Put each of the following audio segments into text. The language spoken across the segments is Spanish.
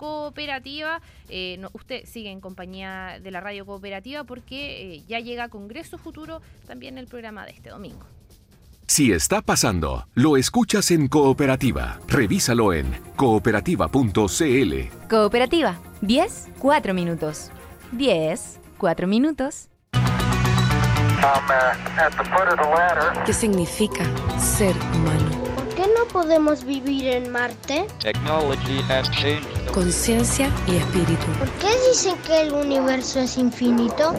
Cooperativa. Eh, usted sigue en compañía de la Radio Cooperativa porque eh, ya llega Congreso Futuro también el programa de este domingo. Si está pasando, lo escuchas en Cooperativa. Revísalo en cooperativa.cl. Cooperativa, 10, 4 minutos. 10, 4 minutos. ¿Qué significa ser podemos vivir en Marte? Conciencia y espíritu. ¿Por qué dicen que el universo es infinito?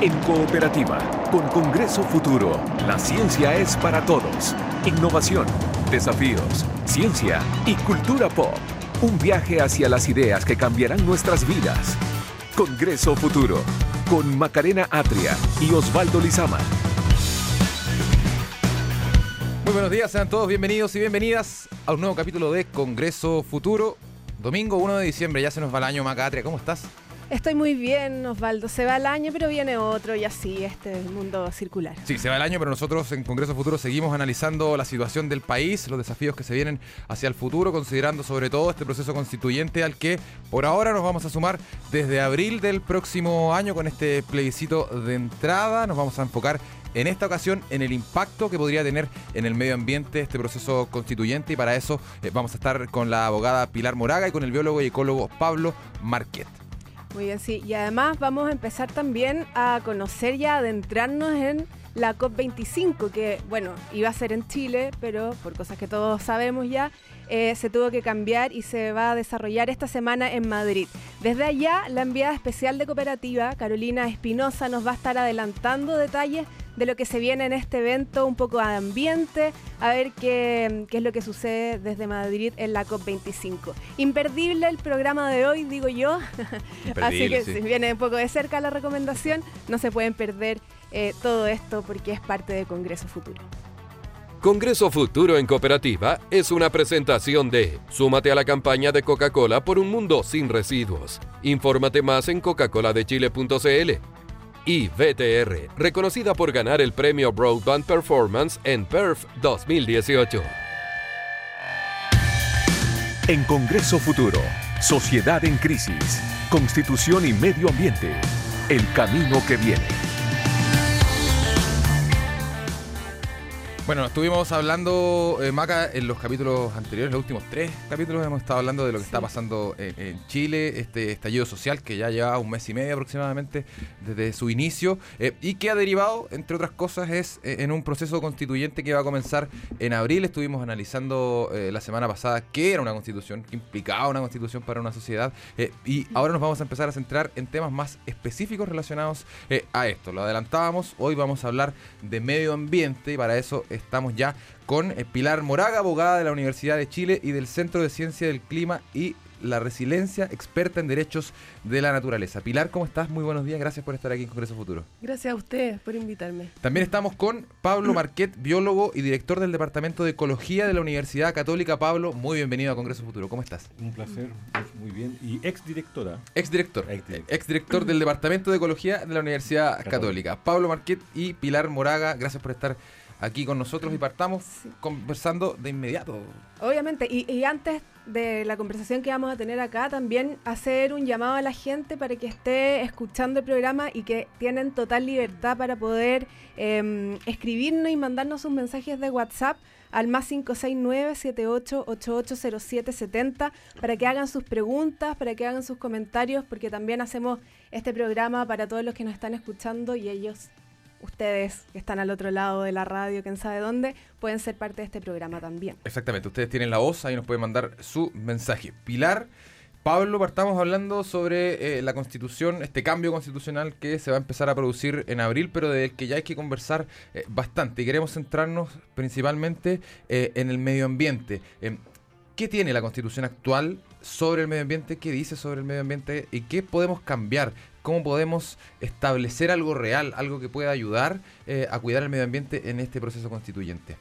En Cooperativa, con Congreso Futuro, la ciencia es para todos. Innovación, desafíos, ciencia y cultura pop. Un viaje hacia las ideas que cambiarán nuestras vidas. Congreso Futuro, con Macarena Atria y Osvaldo Lizama. Muy buenos días, sean todos bienvenidos y bienvenidas a un nuevo capítulo de Congreso Futuro. Domingo 1 de diciembre, ya se nos va el año, Maca Atria, ¿cómo estás? Estoy muy bien, Osvaldo. Se va el año, pero viene otro y así, este el mundo circular. Sí, se va el año, pero nosotros en Congreso Futuro seguimos analizando la situación del país, los desafíos que se vienen hacia el futuro, considerando sobre todo este proceso constituyente al que por ahora nos vamos a sumar desde abril del próximo año con este plebiscito de entrada. Nos vamos a enfocar en esta ocasión en el impacto que podría tener en el medio ambiente este proceso constituyente y para eso eh, vamos a estar con la abogada Pilar Moraga y con el biólogo y ecólogo Pablo Marquet. Muy bien, sí. Y además vamos a empezar también a conocer y a adentrarnos en la COP25, que bueno, iba a ser en Chile, pero por cosas que todos sabemos ya, eh, se tuvo que cambiar y se va a desarrollar esta semana en Madrid. Desde allá, la enviada especial de cooperativa, Carolina Espinosa, nos va a estar adelantando detalles de lo que se viene en este evento, un poco de ambiente, a ver qué, qué es lo que sucede desde Madrid en la COP25. Imperdible el programa de hoy, digo yo. Así que si viene un poco de cerca la recomendación, no se pueden perder eh, todo esto porque es parte de Congreso Futuro. Congreso Futuro en Cooperativa es una presentación de Súmate a la campaña de Coca-Cola por un mundo sin residuos. Infórmate más en coca-coladechile.cl. Y VTR, reconocida por ganar el premio Broadband Performance en PERF 2018. En Congreso Futuro, Sociedad en Crisis, Constitución y Medio Ambiente, el camino que viene. Bueno, estuvimos hablando, eh, Maca, en los capítulos anteriores, los últimos tres capítulos, hemos estado hablando de lo que está pasando en, Chile, este estallido social que ya lleva un mes y medio aproximadamente desde su inicio eh, y que ha derivado, entre otras cosas, es eh, en un proceso constituyente que va a comenzar en abril. Estuvimos analizando la semana pasada qué era una constitución, qué implicaba una constitución para una sociedad y ahora nos vamos a empezar a centrar en temas más específicos relacionados a esto. Lo adelantábamos, hoy vamos a hablar de medio ambiente y para eso estamos ya con eh, Pilar Moraga, abogada de la Universidad de Chile y del Centro de Ciencia del Clima y la Resiliencia, experta en derechos de la naturaleza. Pilar, ¿cómo estás? Muy buenos días, gracias por estar aquí en Congreso Futuro. Gracias a ustedes por invitarme. También estamos con Pablo Marquet, biólogo y director del Departamento de Ecología de la Universidad Católica. Pablo, muy bienvenido a Congreso Futuro, ¿cómo estás? Un placer, muy bien. Y exdirectora. Exdirector. Exdirector del Departamento de Ecología de la Universidad Católica. Pablo Marquet y Pilar Moraga, gracias por estar aquí con nosotros y partamos conversando de inmediato. Obviamente, y, antes de la conversación que vamos a tener acá, también hacer un llamado a la gente para que esté escuchando el programa y que tienen total libertad para poder em, escribirnos y mandarnos sus mensajes de WhatsApp al más 569-78880770 para que hagan sus preguntas, para que hagan sus comentarios, porque también hacemos este programa para todos los que nos están escuchando y ellos ustedes que están al otro lado de la radio, quién sabe dónde, pueden ser parte de este programa también. Exactamente, ustedes tienen la voz, ahí nos pueden mandar su mensaje. Pilar, Pablo, partamos hablando sobre eh, la constitución, este cambio constitucional que se va a empezar a producir en abril, pero del que ya hay que conversar eh, bastante y queremos centrarnos principalmente eh, en el medio ambiente. Em, ¿Qué tiene la constitución actual sobre el medio ambiente? ¿Qué dice sobre el medio ambiente? ¿Y qué podemos cambiar cómo podemos establecer algo real, algo que pueda ayudar eh, a cuidar el medio ambiente en este proceso constituyente.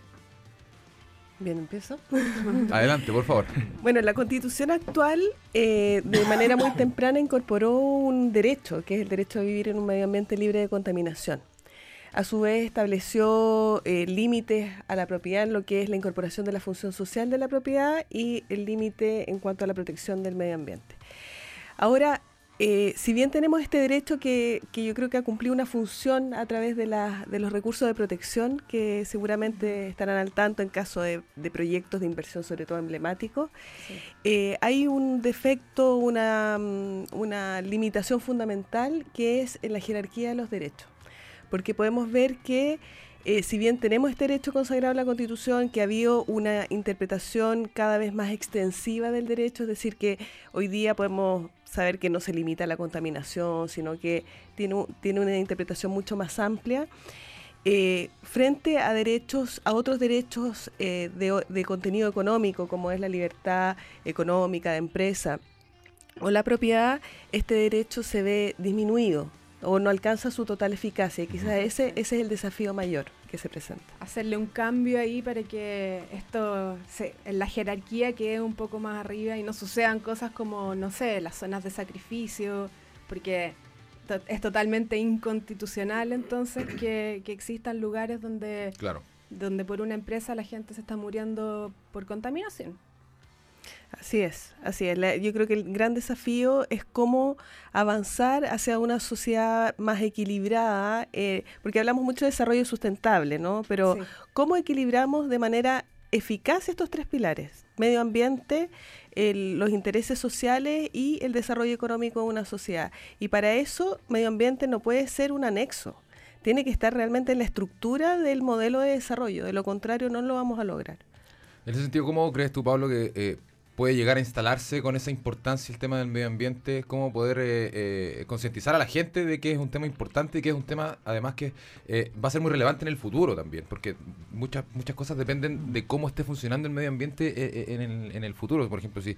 Bien, empiezo. Adelante, por favor. Bueno, la constitución actual eh, de manera muy temprana incorporó un derecho, que es el derecho a vivir en un medio ambiente libre de contaminación. a su vez estableció eh, límites a la propiedad en lo que es la incorporación de la función social de la propiedad y el límite en cuanto a la protección del medio ambiente. Ahora, eh, si bien tenemos este derecho que, que, yo creo que ha cumplido una función a través de, la, de, los recursos de protección, que seguramente estarán al tanto en caso de, de proyectos de inversión, sobre todo emblemáticos, sí. eh, hay un defecto, una, mm, una limitación fundamental que es en la jerarquía de los derechos. Porque podemos ver que eh, si bien tenemos este derecho consagrado en la Constitución, que ha habido una interpretación cada vez más extensiva del derecho, es decir, que hoy día podemos saber que no se limita a la contaminación, sino que tiene, tiene una interpretación mucho más amplia. Eh, frente a derechos, a otros derechos eh, de, de, contenido económico, como es la libertad económica de empresa o la propiedad, este derecho se ve disminuido o no alcanza su total eficacia. Y quizás ese, ese es el desafío mayor que se presenta. Hacerle un cambio ahí para que esto, se, en la jerarquía quede un poco más arriba y no sucedan cosas como, no sé, las zonas de sacrificio, porque to es totalmente inconstitucional entonces que, que existan lugares donde, claro. donde por una empresa la gente se está muriendo por contaminación. Así es, así es. La, yo creo que el gran desafío es cómo avanzar hacia una sociedad más equilibrada, eh, porque hablamos mucho de desarrollo sustentable, ¿no? Pero sí. ¿cómo equilibramos de manera eficaz estos tres pilares? Medio ambiente, el, los intereses sociales y el desarrollo económico de una sociedad. Y para eso, medio ambiente no puede ser un anexo. Tiene que estar realmente en la estructura del modelo de desarrollo. De lo contrario, no lo vamos a lograr. En ese sentido, ¿cómo crees tú, Pablo, que eh, puede llegar a instalarse con esa importancia el tema del medio ambiente? ¿Cómo poder eh, eh, concientizar a la gente de que es un tema importante y que es un tema, además, que eh, va a ser muy relevante en el futuro también? Porque muchas muchas cosas dependen de cómo esté funcionando el medio ambiente en el, en el futuro. Por ejemplo, si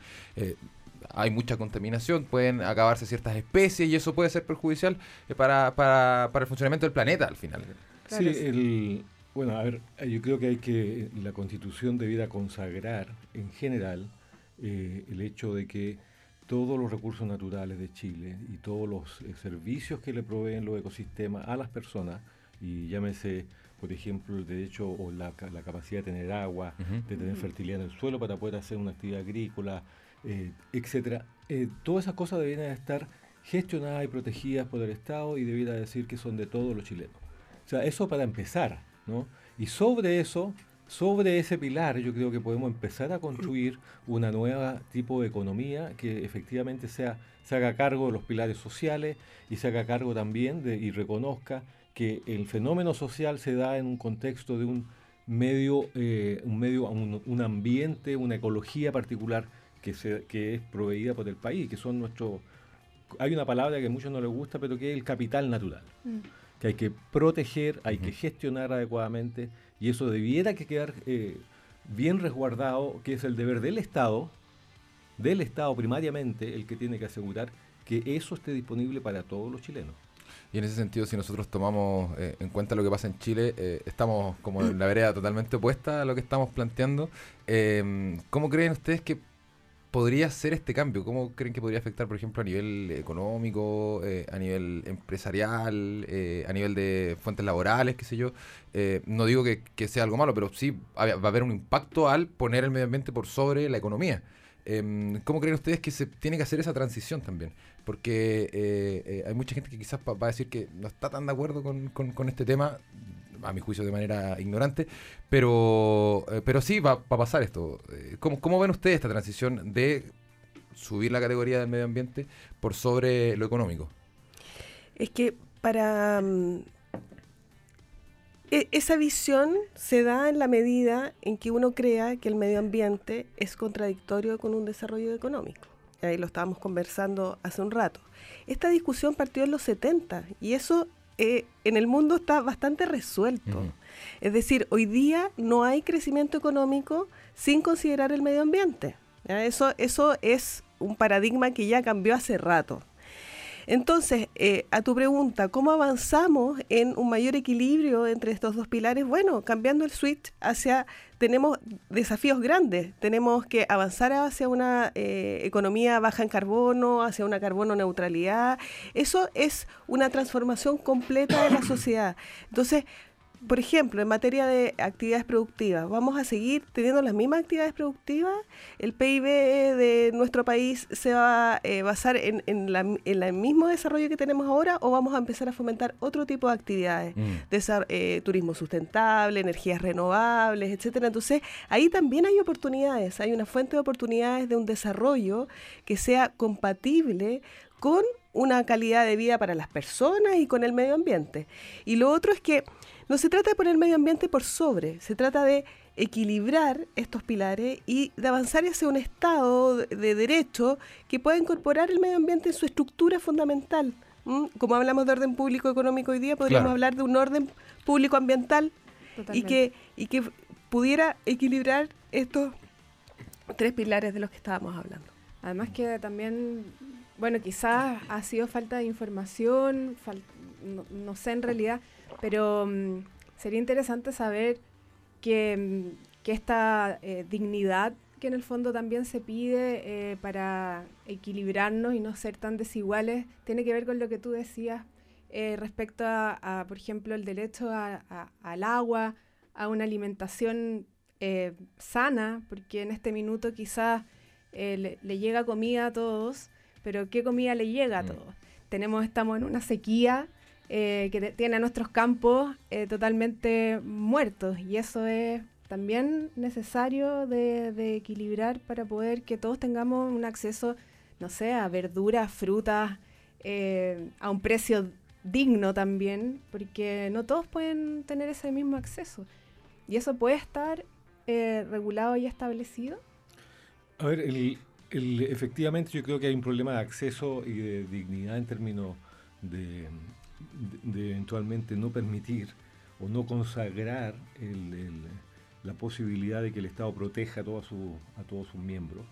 hay mucha contaminación, pueden acabarse ciertas especies y eso puede ser perjudicial para, para, para el funcionamiento del planeta al final. Sí, el, bueno, a ver, yo creo que hay que, la constitución debiera consagrar en general eh, el hecho de que todos los recursos naturales de Chile y todos los eh, servicios que le proveen los ecosistemas a las personas, y llámese, por ejemplo, el derecho o la, la capacidad de tener agua, uh -huh. de tener fertilidad en el suelo para poder hacer una actividad agrícola, eh, etcétera, eh, todas esas cosas deberían estar gestionadas y protegidas por el Estado y debiera decir que son de todos los chilenos. O sea, eso para empezar, ¿no? Y sobre eso sobre ese pilar yo creo que podemos empezar a construir una nueva tipo de economía que efectivamente sea, se haga cargo de los pilares sociales y se haga cargo también de, y reconozca que el fenómeno social se da en un contexto de un medio, eh, un, medio un, un, ambiente, una ecología particular que, se, que es proveída por el país, que son nuestros... Hay una palabra que a muchos no les gusta, pero que es el capital natural. Mm que hay que proteger, hay uh -huh. que gestionar adecuadamente y eso debiera que quedar eh, bien resguardado, que es el deber del Estado, del Estado primariamente, el que tiene que asegurar que eso esté disponible para todos los chilenos. Y en ese sentido, si nosotros tomamos eh, en cuenta lo que pasa en Chile, eh, estamos como en la vereda totalmente opuesta a lo que estamos planteando. Eh, ¿Cómo creen ustedes que podría ser este cambio? ¿Cómo creen que podría afectar, por ejemplo, a nivel económico, eh, a nivel empresarial, eh, a nivel de fuentes laborales, qué sé yo? Eh, no digo que, sea algo malo, pero sí va a haber un impacto al poner el medio ambiente por sobre la economía. Em, ¿Cómo creen ustedes que se tiene que hacer esa transición también? Porque hay mucha gente que quizás va a decir que no está tan de acuerdo con, con, con este tema a mi juicio de manera ignorante, pero, eh, pero sí va, a pasar esto. ¿Cómo, ¿Cómo ven ustedes esta transición de subir la categoría del medio ambiente por sobre lo económico? Es que para... Um, esa visión se da en la medida en que uno crea que el medio ambiente es contradictorio con un desarrollo económico. Ahí lo estábamos conversando hace un rato. Esta discusión partió en los 70 y eso eh, en el mundo está bastante resuelto. Uh -huh. Es decir, hoy día no hay crecimiento económico sin considerar el medio ambiente. Eso, eso es un paradigma que ya cambió hace rato. Entonces, eh, a tu pregunta, ¿cómo avanzamos en un mayor equilibrio entre estos dos pilares? Bueno, cambiando el switch hacia, tenemos desafíos grandes, tenemos que avanzar hacia una eh, economía baja en carbono, hacia una carbono neutralidad. Eso es una transformación completa de la sociedad. Entonces, por ejemplo, en materia de actividades productivas, ¿vamos a seguir teniendo las mismas actividades productivas? ¿El PIB de nuestro país se va a eh, basar en, el mismo desarrollo que tenemos ahora o vamos a empezar a fomentar otro tipo de actividades? Mm. Eh, turismo sustentable, energías renovables, etcétera. Entonces, ahí también hay oportunidades, hay una fuente de oportunidades de un desarrollo que sea compatible con una calidad de vida para las personas y con el medio ambiente. Y lo otro es que no se trata de poner el medio ambiente por sobre, se trata de equilibrar estos pilares y de avanzar hacia un Estado de derecho que pueda incorporar el medio ambiente en su estructura fundamental. Como hablamos de orden público económico hoy día, podríamos hablar de un orden público ambiental y que, y que pudiera equilibrar estos tres pilares de los que estábamos hablando. Además que también, bueno, quizás ha sido falta de información, no sé en realidad, pero mm, sería interesante saber que, mm, esta eh, dignidad que en el fondo también se pide eh, para equilibrarnos y no ser tan desiguales, tiene que ver con lo que tú decías eh, respecto a, por ejemplo, el derecho al agua, a una alimentación sana, porque en este minuto quizás le, llega comida a todos, pero ¿qué comida le llega a mm. todos? Tenemos, estamos en una sequía eh, que tiene a nuestros campos eh, totalmente muertos y eso es también necesario de, equilibrar para poder que todos tengamos un acceso, no sé, a verduras, frutas, eh, a un precio digno también, porque no todos pueden tener ese mismo acceso. Y eso puede estar regulado y establecido. A ver, efectivamente yo creo que hay un problema de acceso y de dignidad en términos de, de, eventualmente no permitir o no consagrar la posibilidad de que el Estado proteja a, su, a todos sus miembros,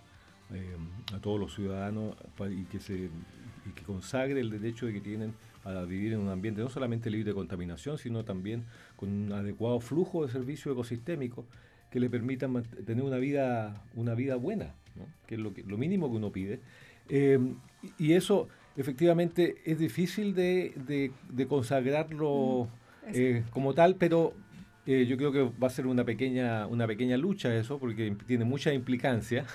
eh, a todos los ciudadanos, y que, se, y que consagre el derecho de que tienen a vivir en un ambiente no solamente libre de contaminación, sino también con un adecuado flujo de servicios ecosistémicos que le permitan tener una vida, una vida buena, que es lo, que, lo mínimo que uno pide. Eh, y eso efectivamente es difícil de, consagrarlo mm, eh, como tal, pero eh, yo creo que va a ser una pequeña, una pequeña lucha eso, porque tiene mucha implicancia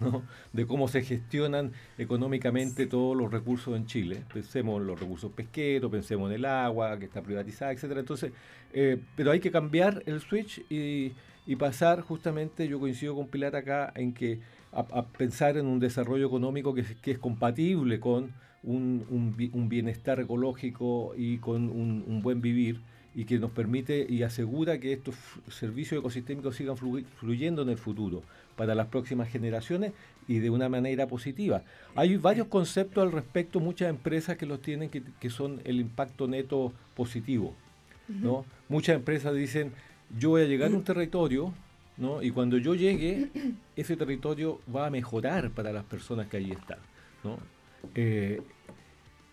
mm. de cómo se gestionan económicamente todos los recursos en Chile. Pensemos en los recursos pesqueros, pensemos en el agua que está privatizada, etcétera. Entonces, eh, pero hay que cambiar el switch y, pasar justamente, yo coincido con Pilar acá, en que a, pensar en un desarrollo económico que, que es compatible con un, un, bienestar ecológico y con un, buen vivir y que nos permite y asegura que estos servicios ecosistémicos sigan fluyendo en el futuro para las próximas generaciones y de una manera positiva. Hay varios conceptos al respecto, muchas empresas que los tienen que, que son el impacto neto positivo. ¿no? Muchas empresas dicen, yo voy a llegar a un territorio ¿no? y cuando yo llegue, ese territorio va a mejorar para las personas que allí están. ¿no? Eh,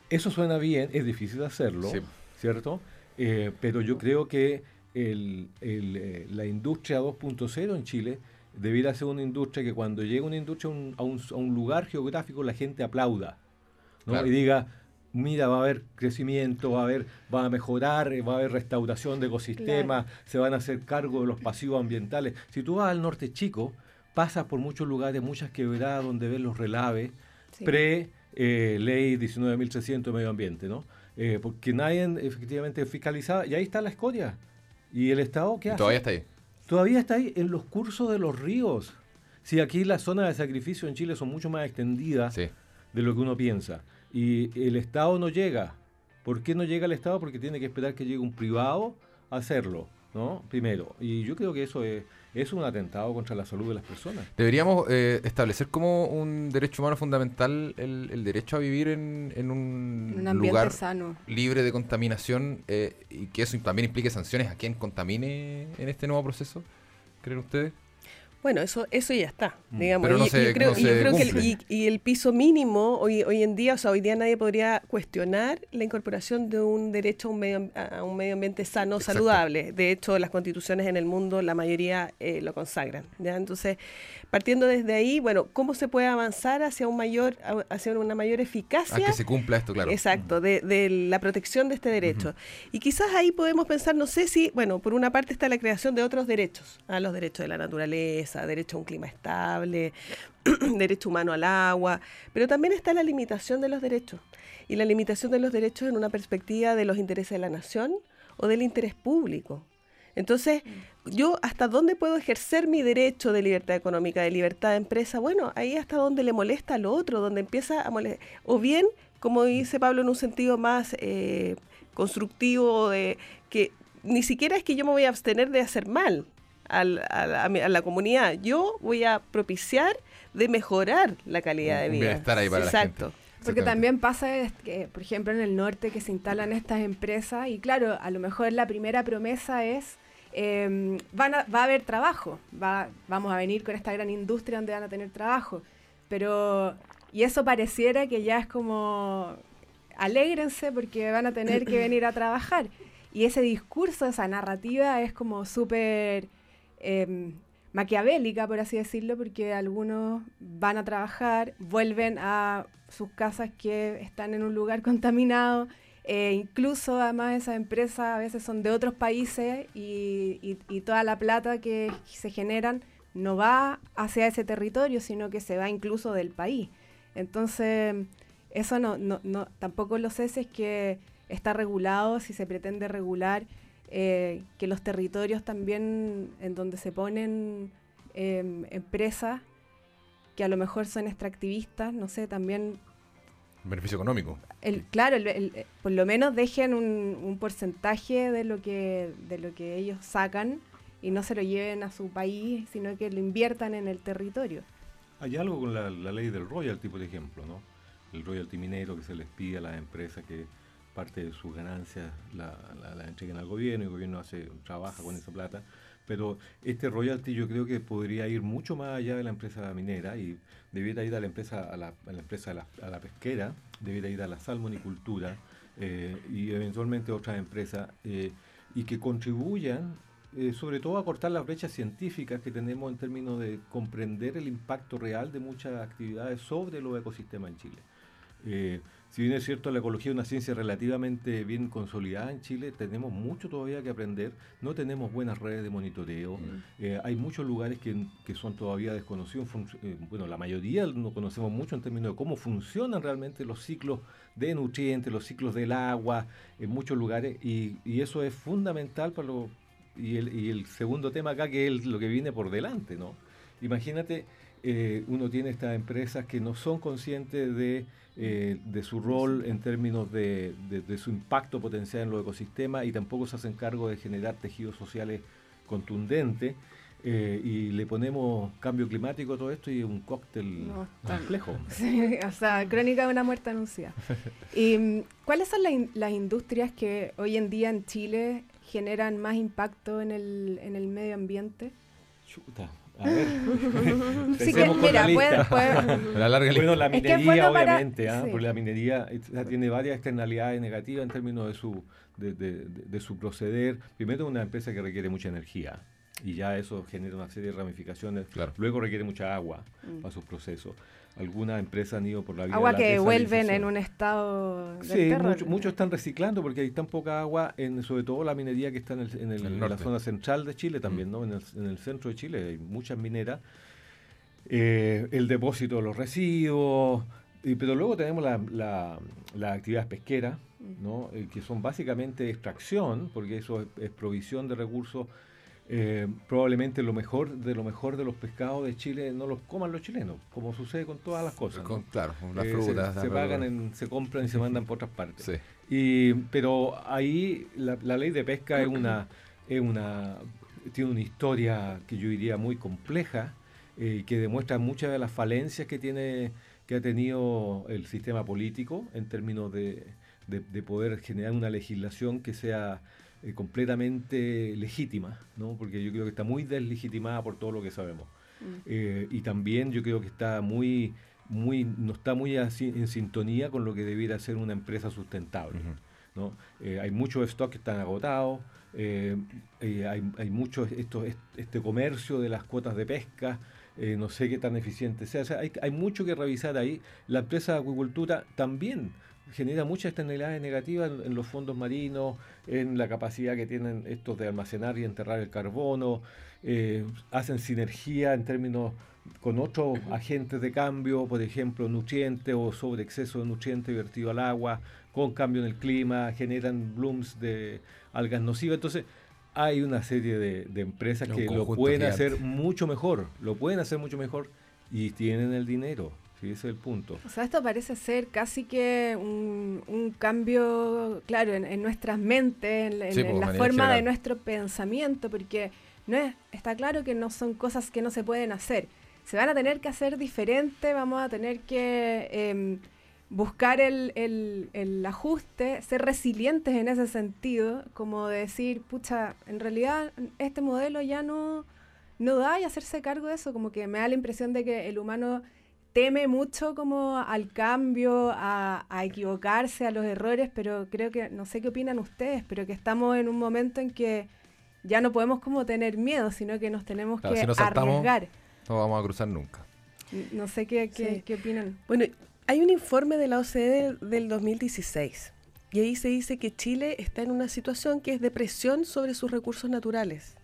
eso suena bien, es difícil hacerlo, ¿cierto? Eh, pero yo creo que eh, la industria 2.0 en Chile debiera ser una industria que cuando llega una industria a, un, lugar geográfico la gente aplauda y diga, mira, va a haber crecimiento, va a haber, va a mejorar, va a haber restauración de ecosistemas, se van a hacer cargo de los pasivos ambientales. Si tú vas al norte chico, pasas por muchos lugares, muchas quebradas donde ves los relaves pre eh, ley 19.300 de medio ambiente, ¿no? Eh, porque nadie efectivamente fiscalizaba, y ahí está la escoria. ¿Y el Estado qué hace? Todavía está ahí. Todavía está ahí en los cursos de los ríos. Si aquí las zonas de sacrificio en Chile son mucho más extendidas de lo que uno piensa. Y el Estado no llega. ¿Por qué no llega el Estado? Porque tiene que esperar que llegue un privado a hacerlo, ¿no? Primero. Y yo creo que eso es es un atentado contra la salud de las personas. Deberíamos eh, establecer como un derecho humano fundamental el, derecho a vivir en, un, lugar libre de contaminación eh, y que eso también implique sanciones a quien contamine en este nuevo proceso, ¿creen ustedes? Bueno, eso eso ya está, Mm. digamos. No y, se- y yo creo, no y yo creo que el, y, y el piso mínimo hoy, hoy en día, o sea, hoy día nadie podría cuestionar la incorporación de un derecho a un medio, a un medio ambiente sano, Exacto. saludable. De hecho, las constituciones en el mundo, la mayoría eh, lo consagran. ¿ya? Entonces, partiendo desde ahí, bueno, ¿cómo se puede avanzar hacia un mayor, a- hacia una mayor A eficacia? que se cumpla esto, claro. Exacto, de, de la protección de este derecho. Y quizás ahí podemos pensar, no sé si, bueno, por una parte está la creación de otros derechos, a los derechos de la naturaleza, derecho a un clima estable, derecho humano al agua, pero también está la limitación de los derechos. Y la limitación de los derechos en una perspectiva de los intereses de la nación o del interés público. Entonces, yo hasta dónde puedo ejercer mi derecho de libertad económica, de libertad de empresa, bueno, ahí hasta donde le molesta al otro, donde empieza a molestar. O bien, como dice Pablo, en un sentido más eh, constructivo, de que ni siquiera es que yo me voy a abstener de hacer mal al- a, la, a mi- a la comunidad, yo voy a propiciar de mejorar la calidad de vida. bienestar ahí para la Exacto. gente. Porque también pasa, que, por ejemplo, en el norte que se instalan estas empresas y claro, a lo mejor la primera promesa es, a- va a haber trabajo, va, vamos a venir con esta gran industria donde van a tener trabajo, pero, y eso pareciera que ya es como, alégrense porque van a tener que venir a trabajar. Y ese discurso, esa narrativa es como súper eh, maquiavélica, por así decirlo, porque algunos van a trabajar, vuelven a sus casas que están en un lugar contaminado, e incluso además esas empresas a veces son de otros países y, toda la plata que se generan no va hacia ese territorio, sino que se va incluso del país. Entonces, eso no, no, no tampoco lo sé si es que está regulado, si se pretende regular eh, que los territorios también en donde se ponen em, empresas que a lo mejor son extractivistas, no sé, también Beneficio económico. el, claro, el- el- eh, por lo menos dejen un, un porcentaje de lo que de lo que ellos sacan y no se lo lleven a su país, sino que lo inviertan en el territorio. Hay algo con la, la ley del royalty, por ejemplo, ¿no? El royalty minero que se les pide a las empresas que parte de sus ganancias la, la- la entreguen al gobierno y el gobierno hace trabaja con esa plata. Pero este royalty yo creo que podría ir mucho más allá de la empresa minera y debiera ir a la empresa a la, empresa a la, pesquera, debiera ir a la salmonicultura eh, y eventualmente a otras empresas eh, y que contribuyan eh, sobre todo a cortar las brechas científicas que tenemos en términos de comprender el impacto real de muchas actividades sobre los ecosistemas en Chile. Si bien es cierto, la ecología es una ciencia relativamente bien consolidada en Chile, tenemos mucho todavía que aprender, no tenemos buenas redes de monitoreo, eh, hay muchos lugares que, que son todavía desconocidos, eh, bueno, la mayoría no conocemos mucho en términos de cómo funcionan realmente los ciclos de nutrientes, los ciclos del agua, en muchos lugares, y, y eso es fundamental para lo, y el, y el segundo tema acá, que es lo que viene por delante, ¿no? Imagínate, eh, uno tiene estas empresas que no son conscientes de, eh, de su rol en términos de, de- de su impacto potencial en los ecosistemas y tampoco se hacen cargo de generar tejidos sociales contundentes. eh, y le ponemos cambio climático a todo esto y es un cóctel No, tan- complejo. Sí, o sea, crónica de una muerte anunciada. ¿Y mm, cuáles son la in- las industrias que hoy en día en Chile generan más impacto en el, en el medio ambiente? Chuta, a ver. Sí que, la mira, puede- lista. puede- La larga Bueno, la Es que es minería, bueno para- obviamente, ¿ah? sí. porque la minería tiene varias externalidades negativas en términos de su, de, de- de- de su proceder. Primero, es una empresa que requiere mucha energía y ya eso genera una serie de ramificaciones. Claro. Luego requiere mucha agua para sus procesos. Algunas empresas han ido por la vía Mm. agua de la que vuelven en un estado del Sí, mucho- muchos están reciclando porque hay tan poca agua, en, sobre todo la minería que está en, el- en el- El en la zona central de Chile también, ¿no? En el, en el centro de Chile hay muchas mineras. Eh, el depósito de los residuos, y- pero luego tenemos la, la, las actividades pesqueras, ¿no? Eh, que son básicamente extracción, porque eso es, es provisión de recursos. Eh, probablemente lo mejor de lo mejor de los pescados de Chile no los coman los chilenos, como sucede con todas las cosas. claro, las Eh, frutas. se, pagan, en- se compran y se mandan por otras partes. Sí. Y, pero ahí la, la ley de pesca es una, es una, tiene una historia que yo diría muy compleja, eh, que demuestra muchas de las falencias que tiene, que ha tenido el sistema político en términos de, de- de poder generar una legislación que sea eh, completamente legítima, ¿no? porque yo creo que está muy deslegitimada por todo lo que sabemos. eh, y también yo creo que está muy, muy, no está muy así en sintonía con lo que debiera ser una empresa sustentable. ¿no? Eh, hay muchos stocks que están agotados, eh, hay, hay mucho esto, este comercio de las cuotas de pesca, no sé qué tan eficiente sea. O sea hay, hay, mucho que revisar ahí. La empresa de acuicultura también genera muchas externalidades negativas en, los fondos marinos, en la capacidad que tienen estos de almacenar y enterrar el carbono, eh, hacen sinergia en términos con otros agentes de cambio, por ejemplo, nutrientes o sobre exceso de nutrientes vertido al agua, con cambio en el clima, generan blooms de algas nocivas. Entonces, hay una serie de, empresas que lo pueden hacer mucho mejor, lo pueden hacer mucho mejor y tienen el dinero. Sí, ese es el punto. O sea, esto parece ser casi que un, cambio, claro, en, nuestras mentes, en, pues, la forma de nuestro pensamiento, porque no es, está claro que no son cosas que no se pueden hacer. Se van a tener que hacer diferente, vamos a tener que em, buscar el, el, ajuste, ser resilientes en ese sentido, como decir, pucha, en realidad este modelo ya no, no da y hacerse cargo de eso, como que me da la impresión de que el humano teme mucho como al cambio, a, equivocarse, a los errores, pero creo que, no sé qué opinan ustedes, pero que estamos en un momento en que ya no podemos como tener miedo, sino que nos tenemos que arriesgar. No vamos a cruzar nunca. No sé qué, qué, opinan. Bueno, hay un informe de la OCDE del 2016 y ahí se dice que Chile está en una situación que es de presión sobre sus recursos naturales.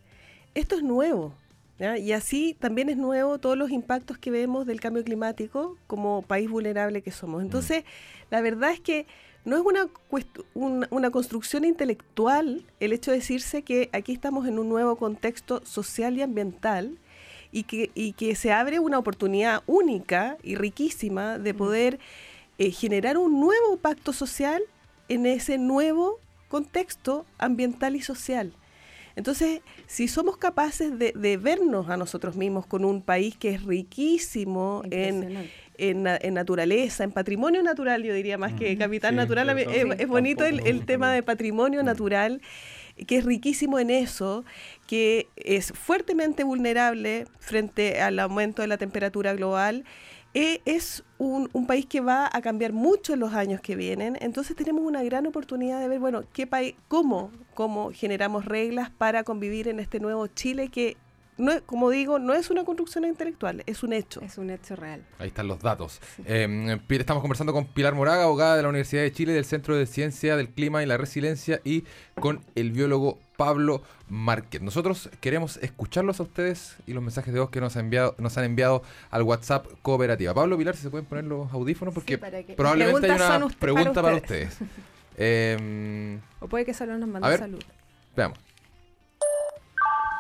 Esto es nuevo. Y así también es nuevo todos los impactos que vemos del cambio climático como país vulnerable que somos. Mm. Entonces, la verdad es que no es una, una, construcción intelectual el hecho de decirse que aquí estamos en un nuevo contexto social y ambiental y que, y que se abre una oportunidad única y riquísima de mm. poder eh, generar un nuevo pacto social en ese nuevo contexto ambiental y social. Entonces, si somos capaces de, vernos a nosotros mismos con un país que es riquísimo en, en, naturaleza, en patrimonio natural, yo diría más que capital natural, es, bonito el, tema de patrimonio natural que es riquísimo en eso, que es fuertemente vulnerable frente al aumento de la temperatura global e, es un, país que va a cambiar mucho en los años que vienen, entonces tenemos una gran oportunidad de ver, bueno, qué país, cómo, cómo generamos reglas para convivir en este nuevo Chile que no, como digo, no es una construcción intelectual, es un hecho. Es un hecho real. Ahí están los datos. Eh, estamos conversando con Pilar Moraga, abogada de la Universidad de Chile, del Centro de Ciencia del Clima y la Resiliencia, y con el biólogo Pablo Márquez. Nosotros queremos escucharlos a ustedes y los mensajes de voz que nos, ha enviado, nos han enviado al WhatsApp Cooperativa. Pablo Pilar, si se pueden poner los audífonos, porque probablemente hay una pregunta para ustedes. Em, o puede que solo nos manden salud. Veamos.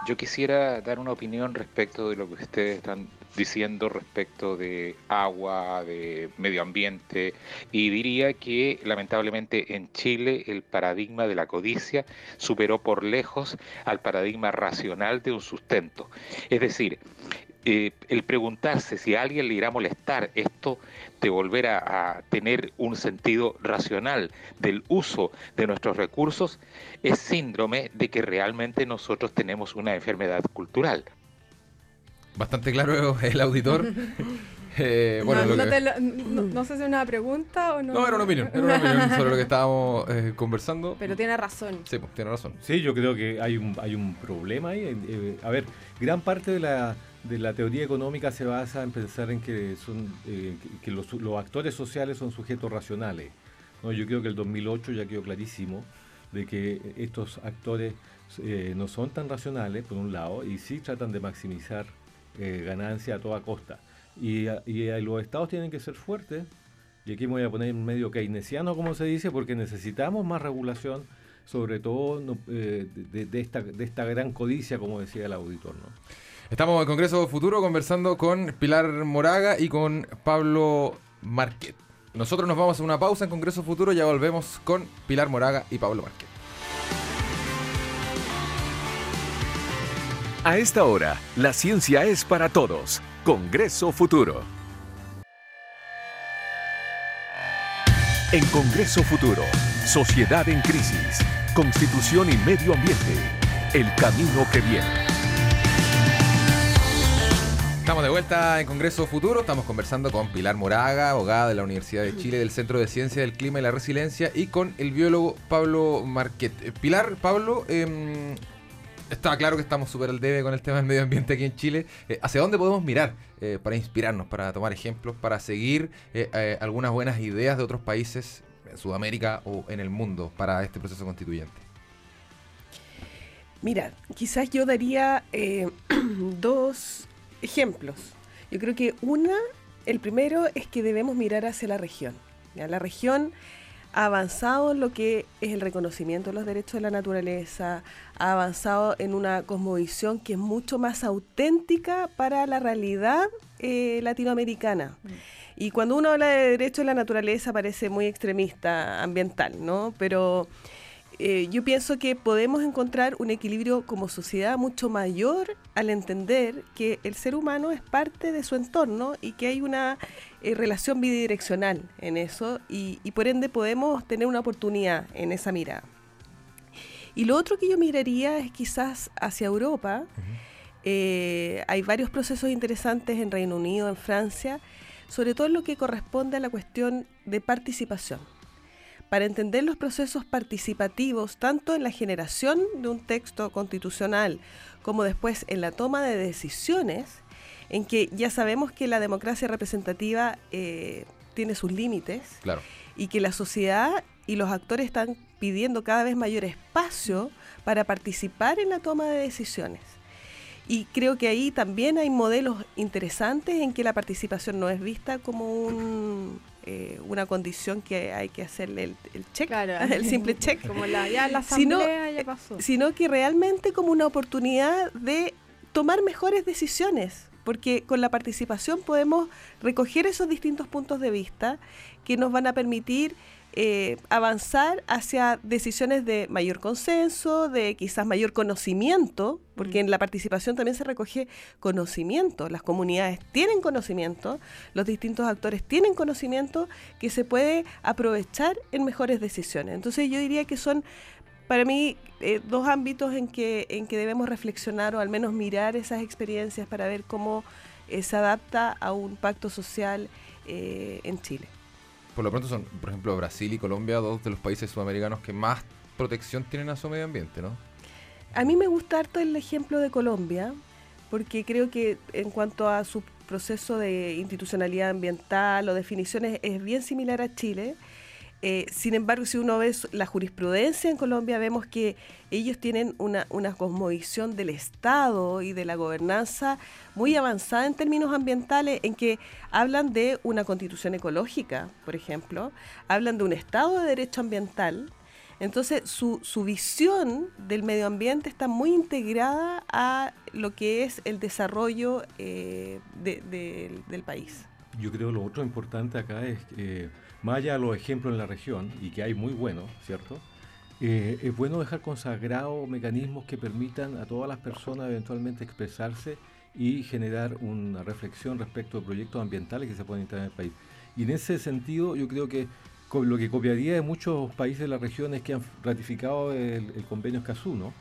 Yo quisiera dar una opinión respecto de lo que ustedes están diciendo respecto de agua, de medio ambiente, y diría que lamentablemente en Chile el paradigma de la codicia superó por lejos al paradigma racional de un sustento. Es decir, eh, el preguntarse si a alguien le irá a molestar esto de volver a, tener un sentido racional del uso de nuestros recursos es síndrome de que realmente nosotros tenemos una enfermedad cultural. Bastante claro el auditor. Eh, bueno, no, sé si es una pregunta o no. No, era una opinión, era una opinión sobre lo que estábamos eh, conversando. Pero tiene razón. Sí, pues, tiene razón. Sí, yo creo que hay un, hay un problema ahí. a ver, gran parte de la de la teoría económica se basa en pensar en que, son, eh, que los, actores sociales son sujetos racionales. ¿no? Yo creo que el 2008 ya quedó clarísimo de que estos actores eh, no son tan racionales, por un lado, y sí tratan de maximizar eh, ganancia a toda costa. Y, los estados tienen que ser fuertes, y aquí me voy a poner medio keynesiano, como se dice, porque necesitamos más regulación, sobre todo de, de, esta, de esta gran codicia, como decía el auditor. ¿no? Estamos en Congreso Futuro conversando con Pilar Moraga y con Pablo Marquet. Nosotros nos vamos a una pausa en Congreso Futuro, ya volvemos con Pilar Moraga y Pablo Marquet. A esta hora, la ciencia es para todos. Congreso Futuro. En Congreso Futuro, Sociedad en Crisis, Constitución y Medio Ambiente, el camino que viene. Estamos de vuelta en Congreso Futuro. Estamos conversando con Pilar Moraga, abogada de la Universidad de Chile del Centro de Ciencia del Clima y la Resiliencia, y con el biólogo Pablo Marquet. Pilar, Pablo, eh, está claro que estamos súper al debe con el tema del medio ambiente aquí en Chile. Eh, ¿Hacia dónde podemos mirar eh, para inspirarnos, para tomar ejemplos, para seguir eh, algunas buenas ideas de otros países en Sudamérica o en el mundo para este proceso constituyente? Mira, quizás yo daría dos ejemplos. Yo creo que una, el primero es que debemos mirar hacia la región. La región ha avanzado en lo que es el reconocimiento de los derechos de la naturaleza, ha avanzado en una cosmovisión que es mucho más auténtica para la realidad eh, latinoamericana. Y cuando uno habla de derechos de la naturaleza parece muy extremista ambiental, ¿no? Pero eh, yo pienso que podemos encontrar un equilibrio como sociedad mucho mayor al entender que el ser humano es parte de su entorno y que hay una eh, relación bidireccional en eso y, y por ende podemos tener una oportunidad en esa mirada. Y lo otro que yo miraría es quizás hacia Europa. Eh, hay varios procesos interesantes en Reino Unido, en Francia, sobre todo en lo que corresponde a la cuestión de participación para entender los procesos participativos tanto en la generación de un texto constitucional como después en la toma de decisiones, en que ya sabemos que la democracia representativa eh, tiene sus límites Claro. y que la sociedad y los actores están pidiendo cada vez mayor espacio para participar en la toma de decisiones. Y creo que ahí también hay modelos interesantes en que la participación no es vista como un, eh, una condición que hay que hacerle el, el check, el simple check, Como la, ya la Sino- asamblea ya pasó. sino que realmente como una oportunidad de tomar mejores decisiones, porque con la participación podemos recoger esos distintos puntos de vista que nos van a permitir eh, avanzar hacia decisiones de mayor consenso, de quizás mayor conocimiento, porque en la participación también se recoge conocimiento. Las comunidades tienen conocimiento, los distintos actores tienen conocimiento que se puede aprovechar en mejores decisiones. Entonces yo diría que son para mí eh, dos ámbitos en que, en que debemos reflexionar o al menos mirar esas experiencias para ver cómo eh, se adapta a un pacto social eh, en Chile. Por lo pronto son, por ejemplo, Brasil y Colombia, dos de los países sudamericanos que más protección tienen a su medio ambiente, ¿no? A mí me gusta harto el ejemplo de Colombia, porque creo que en cuanto a su proceso de institucionalidad ambiental o definiciones es bien similar a Chile. Eh, sin embargo, si uno ve la jurisprudencia en Colombia, vemos que ellos tienen una, una cosmovisión del Estado y de la gobernanza muy avanzada en términos ambientales, en que hablan de una constitución ecológica, por ejemplo, hablan de un Estado de derecho ambiental, entonces, su, su visión del medio ambiente está muy integrada a lo que es el desarrollo eh, de- de- del país. Yo creo lo otro importante acá es que, más allá de los ejemplos en la región, y que hay muy buenos, ¿cierto? Eh, es bueno dejar consagrados mecanismos que permitan a todas las personas eventualmente expresarse y generar una reflexión respecto de proyectos ambientales que se pueden instalar en el país. Y en ese sentido, yo creo que lo que copiaría de muchos países de la región es que han ratificado el, el convenio Escazú, ¿no?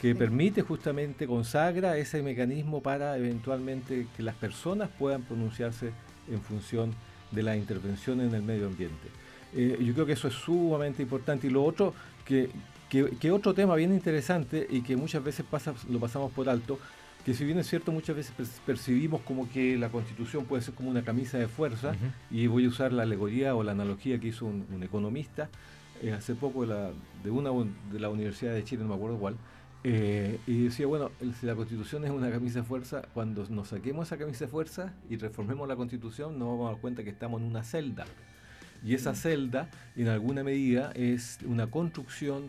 que permite justamente, consagra ese mecanismo para eventualmente que las personas puedan pronunciarse en función de la intervención en el medio ambiente. Eh, yo creo que eso es sumamente importante. Y lo otro, que, que, que otro tema bien interesante y que muchas veces pasa, lo pasamos por alto, que si bien es cierto, muchas veces per- percibimos como que la constitución puede ser como una camisa de fuerza, y voy a usar la alegoría o la analogía que hizo un, un economista eh, hace poco de la, de una un- de la Universidad de Chile, no me acuerdo cuál, eh, y decía, bueno, si la constitución es una camisa de fuerza, cuando nos saquemos esa camisa de fuerza y reformemos la constitución, nos vamos a dar cuenta que estamos en una celda. Y esa celda, en alguna medida, es una construcción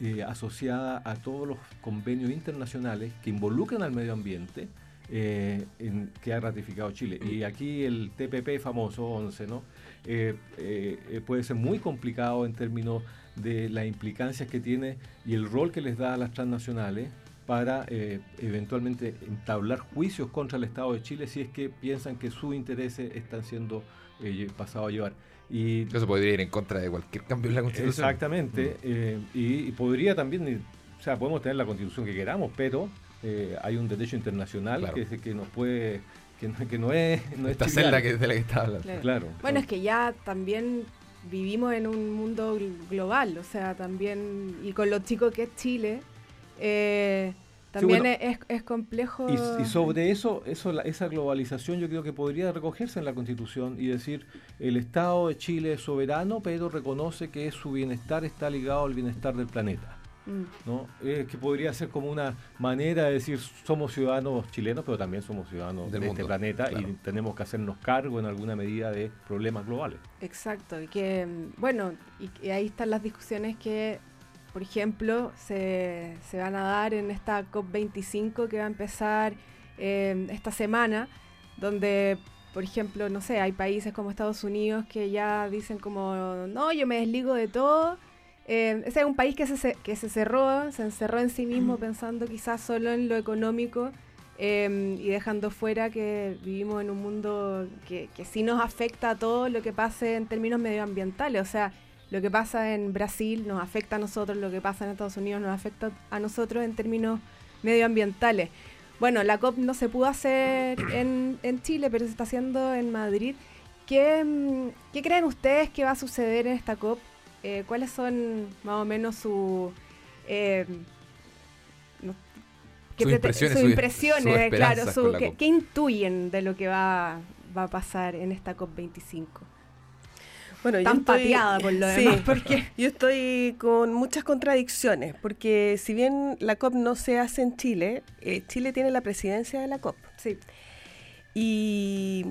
eh, asociada a todos los convenios internacionales que involucran al medio ambiente eh, en- que ha ratificado Chile. Y aquí el TPP famoso 11, ¿no? Eh, eh, eh, puede ser muy complicado en términos de las implicancias que tiene y el rol que les da a las transnacionales para eh, eventualmente entablar juicios contra el Estado de Chile si es que piensan que sus intereses están siendo eh, pasados a llevar. Y Eso podría ir en contra de cualquier cambio en la Constitución. Exactamente. eh, y, y podría también, o sea, podemos tener la constitución que queramos, pero eh, hay un derecho internacional Claro. que, que nos puede que no, que no es... No Esta es celda que, de la que está hablando. Claro. Claro. Bueno, es que ya también vivimos en un mundo gl- global, o sea, también, y con lo chico que es Chile, eh, también bueno. es, es complejo. Y, y sobre eso, eso la- esa globalización yo creo que podría recogerse en la Constitución y decir, el Estado de Chile es soberano, pero reconoce que su bienestar está ligado al bienestar del planeta. Mm, ¿no? Eh, que podría ser como una manera de decir, somos ciudadanos chilenos, pero también somos ciudadanos Del de mundo, este planeta claro. y tenemos que hacernos cargo en alguna medida de problemas globales. Exacto, y que, mm, bueno, y, y ahí están las discusiones que, por ejemplo, se, se van a dar en esta COP25 que va a empezar eh, esta semana, donde, por ejemplo, no sé, hay países como Estados Unidos que ya dicen como, no, yo me desligo de todo. Eh, ese es un país que se, que se cerró, se encerró en sí mismo pensando quizás solo en lo económico eh, y dejando fuera que vivimos en un mundo que, que sí nos afecta a todo lo que pase en términos medioambientales. O sea, lo que pasa en Brasil nos afecta a nosotros, lo que pasa en Estados Unidos nos afecta a nosotros en términos medioambientales. Bueno, la COP no se pudo hacer en, en Chile, pero se está haciendo en Madrid. ¿Qué, mm, qué creen ustedes que va a suceder en esta COP? Eh, ¿Cuáles son más o menos sus eh, no- qué Sus impresiones, sus claro, su- ¿qué, intuyen de lo que va, va a pasar en esta COP25? Bueno, yo estoy- pateada por lo Sí, demás, porque yo estoy con muchas contradicciones, porque si bien la COP no se hace en Chile, eh, Chile tiene la presidencia de la COP. sí, y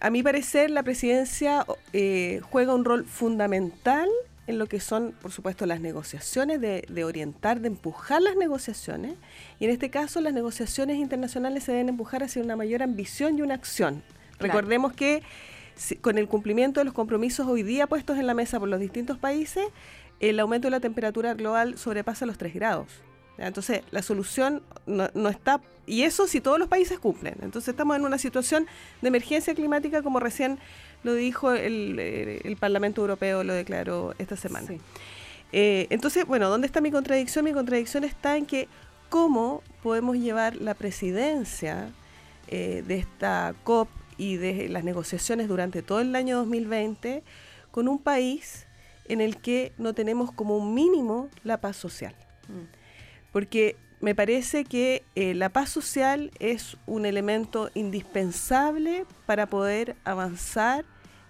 a mi parecer la presidencia eh, juega un rol fundamental en lo que son, por supuesto, las negociaciones, de, de orientar, de empujar las negociaciones. Y en este caso las negociaciones internacionales se deben empujar hacia una mayor ambición y una acción. Claro. Recordemos que si- con el cumplimiento de los compromisos hoy día puestos en la mesa por los distintos países, el aumento de la temperatura global sobrepasa los 3 grados. Entonces, la solución no, no está... Y eso si todos los países cumplen. Entonces, estamos en una situación de emergencia climática, como recién lo dijo el, eh, el Parlamento Europeo, lo declaró esta semana. sí. Eh, entonces, bueno, ¿dónde está mi contradicción? Mi contradicción está en que cómo podemos llevar la presidencia eh, de esta COP y de las negociaciones durante todo el año 2020 con un país en el que no tenemos como un mínimo la paz social. Mm. Porque me parece que eh, la paz social es un elemento indispensable para poder avanzar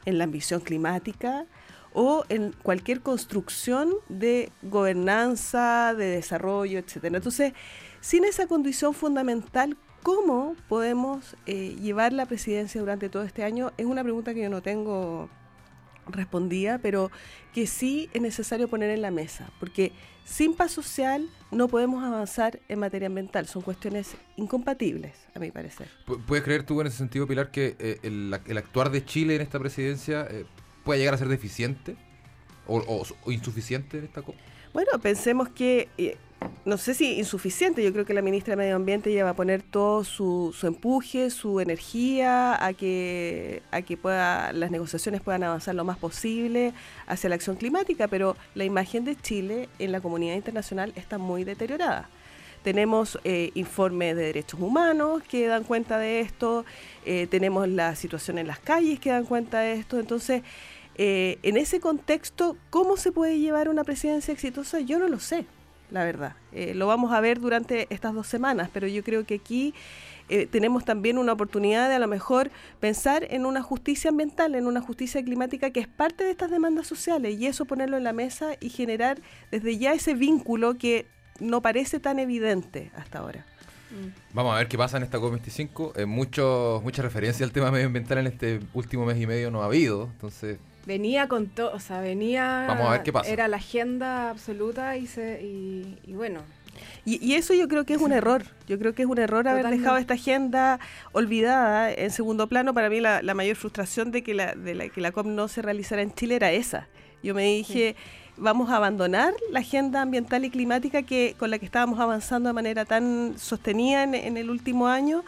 en la ambición climática o en cualquier construcción de gobernanza, de desarrollo, etcétera. Entonces, sin esa condición fundamental, ¿cómo podemos eh, llevar la presidencia durante todo este año? Es una pregunta que yo no tengo respondida, pero que sí es necesario poner en la mesa, porque sin paz social no podemos avanzar en materia ambiental, son cuestiones incompatibles, a mi parecer. Pu- ¿Puedes creer tú en ese sentido, Pilar, que eh, el, el actuar de Chile en esta presidencia eh, puede llegar a ser deficiente o, o- o insuficiente en esta COP? Bueno, pensemos que, eh, no sé si insuficiente, yo creo que la ministra de Medio Ambiente ya va a poner todo su, su empuje, su energía a que, a que pueda, las negociaciones puedan avanzar lo más posible hacia la acción climática, pero la imagen de Chile en la comunidad internacional está muy deteriorada. Tenemos eh, informes de derechos humanos que dan cuenta de esto, eh, tenemos la situación en las calles que dan cuenta de esto, entonces eh, en ese contexto, ¿cómo se puede llevar una presidencia exitosa? Yo no lo sé, la verdad. Eh, lo vamos a ver durante estas dos semanas, pero yo creo que aquí eh, tenemos también una oportunidad de a lo mejor pensar en una justicia ambiental, en una justicia climática que es parte de estas demandas sociales y eso ponerlo en la mesa y generar desde ya ese vínculo que no parece tan evidente hasta ahora. Vamos a ver qué pasa en esta COP25. Eh, mucho, mucha referencia al tema medioambiental en este último mes y medio no ha habido, entonces Venía con todo, o sea, venía... Vamos a ver qué pasa. Era la agenda absoluta y, se, y, y bueno, Y, y eso yo creo que es un error. Yo creo que es un error haber dejado esta agenda olvidada en segundo plano. Para mí la, la mayor frustración de que la, de la, que la COP no se realizara en Chile era esa. Yo me dije, vamos a abandonar la agenda ambiental y climática que con la que estábamos avanzando de manera tan sostenida en, en el último año.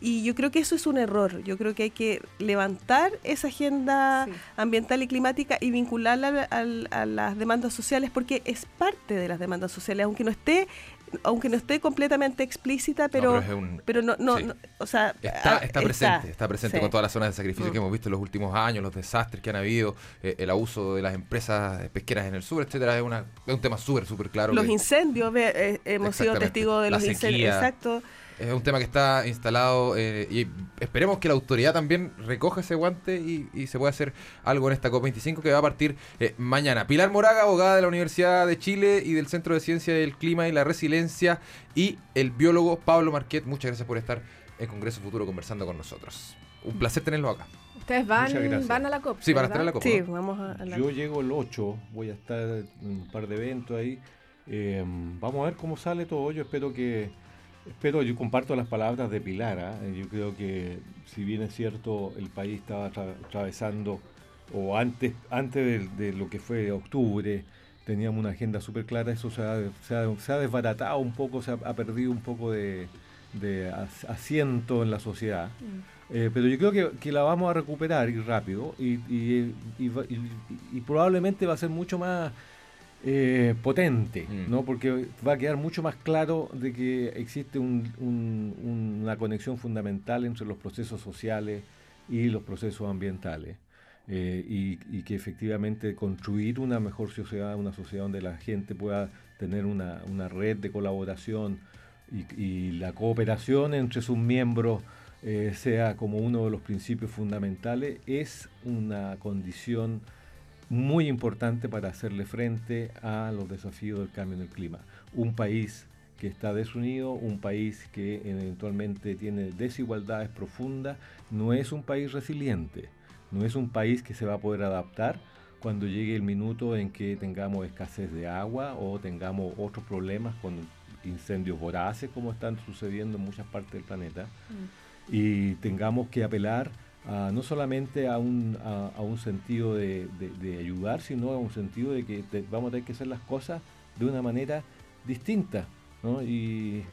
Y yo creo que eso es un error. Yo creo que hay que levantar esa agenda Sí. ambiental y climática y vincularla al- al- a las demandas sociales porque es parte de las demandas sociales, aunque no esté aunque no esté completamente explícita, pero, pero, no, no, o sea, está, está presente, está, presente con todas las zonas de sacrificio mm. que hemos visto en los últimos años, los desastres que han habido, eh, el abuso de las empresas pesqueras en el sur, etcétera, es, una, es un tema súper, súper claro. Los incendios, eh, hemos sido testigos de los incendios, exacto. Es un tema que está instalado eh, y esperemos que la autoridad también recoja ese guante y, se pueda hacer algo en esta COP25 que va a partir eh, mañana. Pilar Moraga, abogada de la Universidad de Chile y del Centro de Ciencia del Clima y la Resiliencia y el biólogo Pablo Marquet, muchas gracias por estar en Congreso Futuro conversando con nosotros. Un placer tenerlo acá. Ustedes van, van a la COP. Sí, van a estar en la COP. Sí, vamos a, la Yo llego el 8, voy a estar en un par de eventos ahí. Eh, vamos a ver cómo sale todo. Yo espero que pero yo comparto las palabras de Pilar. ¿ah? Yo creo que, si bien es cierto, el país estaba atravesando, o antes, antes de, lo que fue octubre, teníamos una agenda súper clara, eso se ha, se, ha, desbaratado un poco, se ha, perdido un poco de, asiento en la sociedad. Mm. Eh, pero yo creo que, la vamos a recuperar y rápido y, y probablemente va a ser mucho más eh, potente, mm. ¿no? porque va a quedar mucho más claro de que existe una conexión fundamental entre los procesos sociales y los procesos ambientales. Eh, y, que efectivamente construir una mejor sociedad, una sociedad donde la gente pueda tener una, red de colaboración y, la cooperación entre sus miembros eh, sea como uno de los principios fundamentales, es una condición muy importante para hacerle frente a los desafíos del cambio en el clima. Un país que está desunido, un país que eventualmente tiene desigualdades profundas, no es un país resiliente, no es un país que se va a poder adaptar cuando llegue el minuto en que tengamos escasez de agua o tengamos otros problemas con incendios voraces como están sucediendo en muchas partes del planeta mm. y tengamos que apelar no solamente a un, a, un sentido de, ayudar, sino a un sentido de que vamos a tener que hacer las cosas de una manera distinta. ¿no? Y,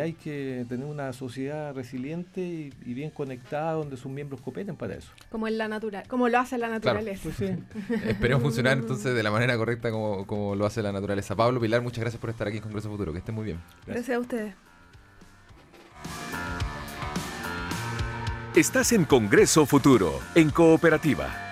hay que tener una sociedad resiliente y, bien conectada donde sus miembros cooperen para eso. Como en la natural, como lo hace la naturaleza. Pues Esperemos funcionar entonces de la manera correcta como, como lo hace la naturaleza. Pablo Pilar, muchas gracias por estar aquí en Congreso Futuro. Que estén muy bien. gracias a ustedes. Estás en Congreso Futuro, en Cooperativa.